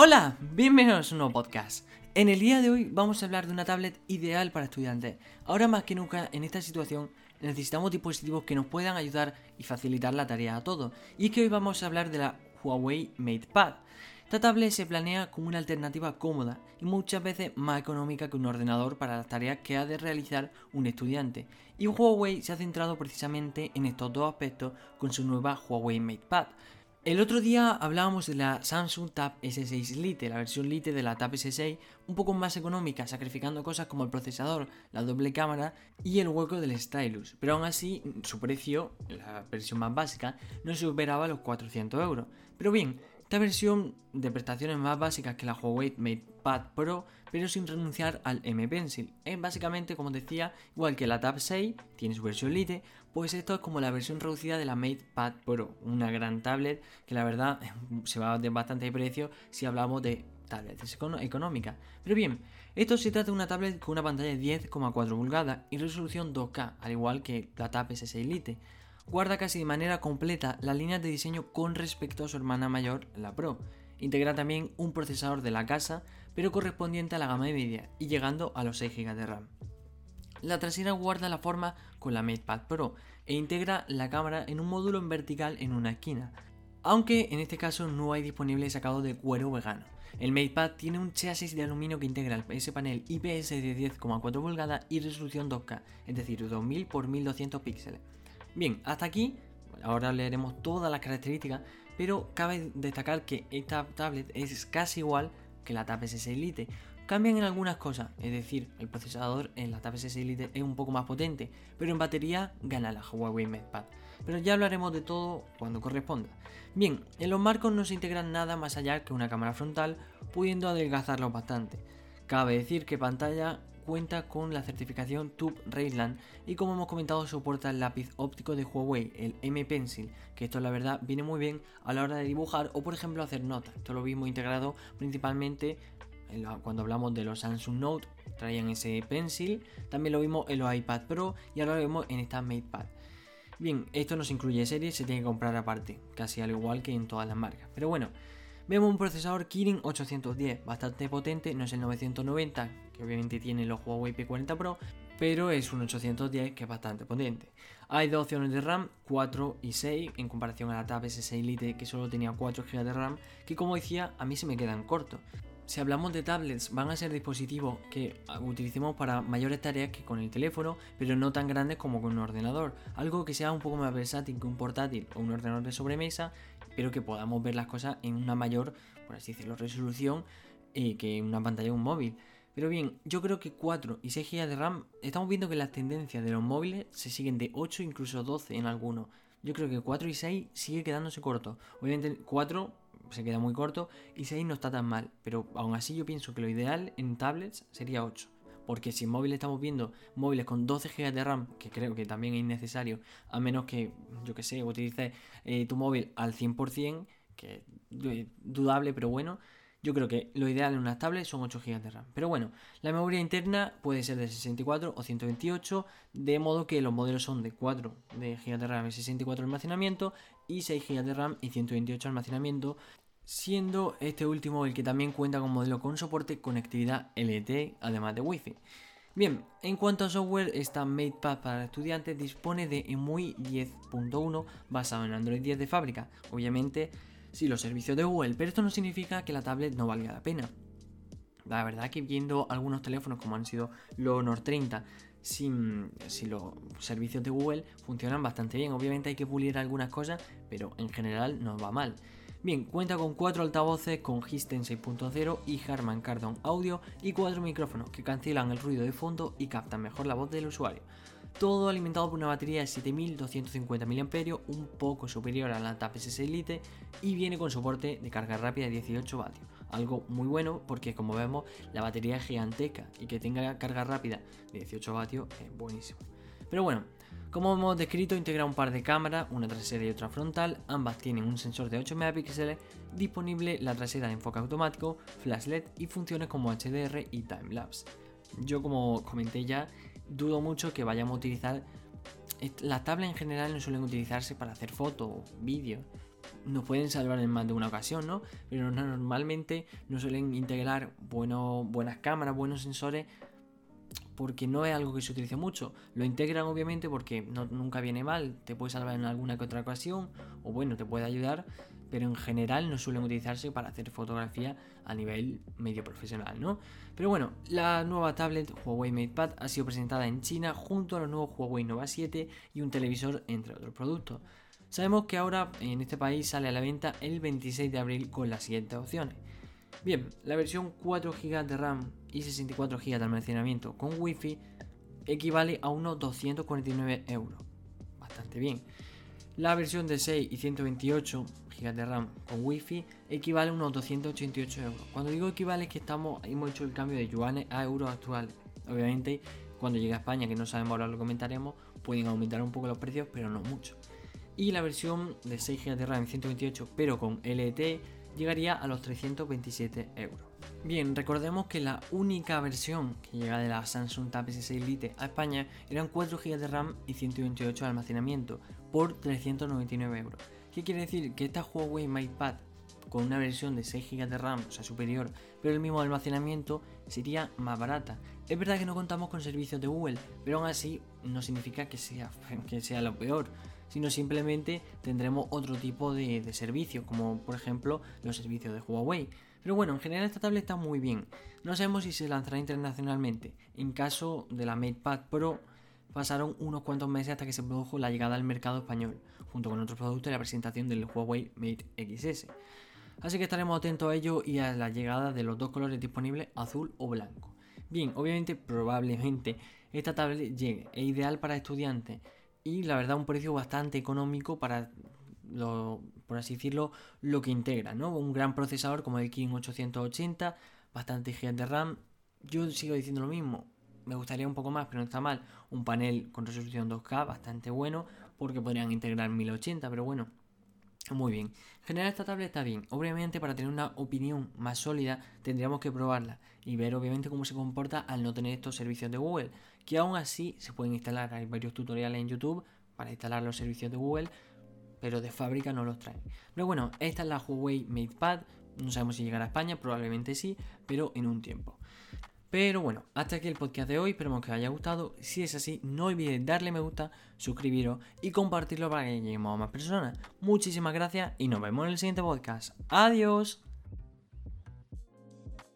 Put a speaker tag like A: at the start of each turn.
A: Hola, bienvenidos a un nuevo podcast. En el día de hoy vamos a hablar de una tablet ideal para estudiantes. Ahora más que nunca en esta situación necesitamos dispositivos que nos puedan ayudar y facilitar la tarea a todos. Y es que hoy vamos a hablar de la Huawei MatePad. Esta tablet se planea como una alternativa cómoda y muchas veces más económica que un ordenador para las tareas que ha de realizar un estudiante. Y Huawei se ha centrado precisamente en estos dos aspectos con su nueva Huawei MatePad. El otro día hablábamos de la Samsung Tab S6 Lite, la versión Lite de la Tab S6, un poco más económica, sacrificando cosas como el procesador, la doble cámara y el hueco del stylus. Pero aún así, su precio, la versión más básica, no superaba los 400 euros. Pero bien, esta versión de prestaciones más básicas que la Huawei MatePad Pro, pero sin renunciar al M Pencil. Es básicamente, como decía, igual que la Tab 6, tiene su versión Lite, pues esto es como la versión reducida de la MatePad Pro, una gran tablet que la verdad se va de bastante precio si hablamos de tablets económicas. Pero bien, esto se trata de una tablet con una pantalla de 10,4 pulgadas y resolución 2K, al igual que la Tab S6 Lite guarda casi de manera completa las líneas de diseño con respecto a su hermana mayor, la Pro. Integra también un procesador de la casa, pero correspondiente a la gama media y llegando a los 6 GB de RAM. La trasera guarda la forma con la MatePad Pro e integra la cámara en un módulo en vertical en una esquina, aunque en este caso no hay disponible sacado de cuero vegano. El MatePad tiene un chasis de aluminio que integra ese panel IPS de 10,4 pulgadas y resolución 2K, es decir, 2000 x 1200 píxeles. Bien, hasta aquí, ahora leeremos todas las características, pero cabe destacar que esta tablet es casi igual que la Tab S6 Lite. Cambian en algunas cosas, es decir, el procesador en la Tab S6 Lite es un poco más potente, pero en batería gana la Huawei MatePad. Pero ya hablaremos de todo cuando corresponda. Bien, en los marcos no se integran nada más allá que una cámara frontal, pudiendo adelgazarlo bastante. Cabe decir que pantalla cuenta con la certificación Tube Railland y como hemos comentado soporta el lápiz óptico de Huawei, el M Pencil, que esto la verdad viene muy bien a la hora de dibujar o por ejemplo hacer notas. Esto lo vimos integrado principalmente cuando hablamos de los Samsung Note, traían ese Pencil, también lo vimos en los iPad Pro y ahora lo vemos en esta MatePad. Bien, esto no se incluye serie, se tiene que comprar aparte, casi al igual que en todas las marcas. Pero bueno, Vemos un procesador Kirin 810, bastante potente, no es el 990, que obviamente tiene los Huawei P40 Pro, pero es un 810 que es bastante potente. Hay dos opciones de RAM, 4 y 6, en comparación a la Tab S6 Lite que solo tenía 4 GB de RAM, que como decía, a mí se me quedan cortos. Si hablamos de tablets, van a ser dispositivos que utilicemos para mayores tareas que con el teléfono, pero no tan grandes como con un ordenador. Algo que sea un poco más versátil que un portátil o un ordenador de sobremesa pero que podamos ver las cosas en una mayor, por así decirlo, resolución eh, que una pantalla de un móvil. Pero bien, yo creo que 4 y 6 GB de RAM, estamos viendo que las tendencias de los móviles se siguen de 8 incluso 12 en algunos. Yo creo que 4 y 6 sigue quedándose corto. Obviamente 4 se queda muy corto y 6 no está tan mal, pero aún así yo pienso que lo ideal en tablets sería 8 porque si en móvil estamos viendo móviles con 12 GB de RAM, que creo que también es innecesario, a menos que, yo que sé, utilices eh, tu móvil al 100%, que es dudable, pero bueno, yo creo que lo ideal en una tablet son 8 GB de RAM. Pero bueno, la memoria interna puede ser de 64 o 128, de modo que los modelos son de 4 de GB de RAM y 64 de almacenamiento y 6 GB de RAM y 128 de almacenamiento siendo este último el que también cuenta con modelo con soporte conectividad LTE, además de Wi-Fi. Bien, en cuanto a software, esta MatePad para estudiantes dispone de EMUI 10.1 basado en Android 10 de fábrica. Obviamente, sí, los servicios de Google, pero esto no significa que la tablet no valga la pena. La verdad que viendo algunos teléfonos como han sido los Honor 30 sin, sin, los servicios de Google funcionan bastante bien. Obviamente hay que pulir algunas cosas, pero en general no va mal. Bien, cuenta con cuatro altavoces con Histen 6.0 y Harman Kardon Audio y cuatro micrófonos que cancelan el ruido de fondo y captan mejor la voz del usuario. Todo alimentado por una batería de 7250 mAh, un poco superior a la TAP S6 Lite y viene con soporte de carga rápida de 18 vatios. Algo muy bueno porque como vemos la batería es gigantesca y que tenga carga rápida de 18 vatios es buenísimo. Pero bueno, como hemos descrito, integra un par de cámaras, una trasera y otra frontal, ambas tienen un sensor de 8 megapíxeles, disponible la trasera de enfoque automático, flash LED y funciones como HDR y timelapse. Yo como comenté ya, dudo mucho que vayamos a utilizar... Las tablets en general no suelen utilizarse para hacer fotos, vídeos. nos pueden salvar en más de una ocasión, ¿no? Pero normalmente no suelen integrar buenas cámaras, buenos sensores, porque no es algo que se utilice mucho. Lo integran obviamente porque nunca viene mal, te puede salvar en alguna que otra ocasión, o bueno, te puede ayudar, pero en general no suelen utilizarse para hacer fotografía a nivel medio profesional, ¿no? Pero bueno, la nueva tablet Huawei MatePad ha sido presentada en China junto a los nuevos Huawei Nova 7 y un televisor, entre otros productos. Sabemos que ahora en este país sale a la venta el 26 de abril con las siguientes opciones. Bien, la versión 4 GB de RAM y 64 GB de almacenamiento con Wi-Fi equivale a unos 249 euros. Bastante bien. La versión de 6 y 128 GB de RAM con Wi-Fi equivale a unos 288 euros. Cuando digo equivale es que estamos, hemos hecho el cambio de yuanes a euros actuales. Obviamente, cuando llegue a España, que no sabemos ahora lo comentaremos, pueden aumentar un poco los precios, pero no mucho. Y la versión de 6 GB de RAM 128, pero con LTE, llegaría a los 327 euros. Bien, recordemos que la única versión que llega de la Samsung Tab S6 Lite a España eran 4 GB de RAM y 128 de almacenamiento por 399 euros. ¿Qué quiere decir? Que esta Huawei MatePad con una versión de 6 GB de RAM, o sea superior, pero el mismo almacenamiento, sería más barata. Es verdad que no contamos con servicios de Google, pero aún así no significa que sea, que sea lo peor, sino simplemente tendremos otro tipo de, de servicios, como por ejemplo los servicios de Huawei. Pero bueno, en general esta tablet está muy bien. No sabemos si se lanzará internacionalmente. En caso de la MatePad Pro, pasaron unos cuantos meses hasta que se produjo la llegada al mercado español, junto con otros productos y la presentación del Huawei Mate XS. Así que estaremos atentos a ello y a la llegada de los dos colores disponibles, azul o blanco. Bien, obviamente, probablemente esta tablet llegue, es ideal para estudiantes y la verdad un precio bastante económico para lo, por así decirlo, lo que integra, ¿no? Un gran procesador como el King 880, bastante GB de RAM. Yo sigo diciendo lo mismo, me gustaría un poco más, pero no está mal. Un panel con resolución 2K bastante bueno, porque podrían integrar 1080, pero bueno, muy bien. En general esta tablet está bien. Obviamente para tener una opinión más sólida tendríamos que probarla y ver obviamente cómo se comporta al no tener estos servicios de Google. Que aún así se pueden instalar. Hay varios tutoriales en YouTube para instalar los servicios de Google pero de fábrica no los traen. Pero bueno, esta es la Huawei MatePad, no sabemos si llegará a España, probablemente sí, pero en un tiempo. Pero bueno, hasta aquí el podcast de hoy, esperemos que os haya gustado. Si es así, no olvidéis darle me gusta, suscribiros y compartirlo para que lleguemos a más personas. Muchísimas gracias y nos vemos en el siguiente podcast. Adiós.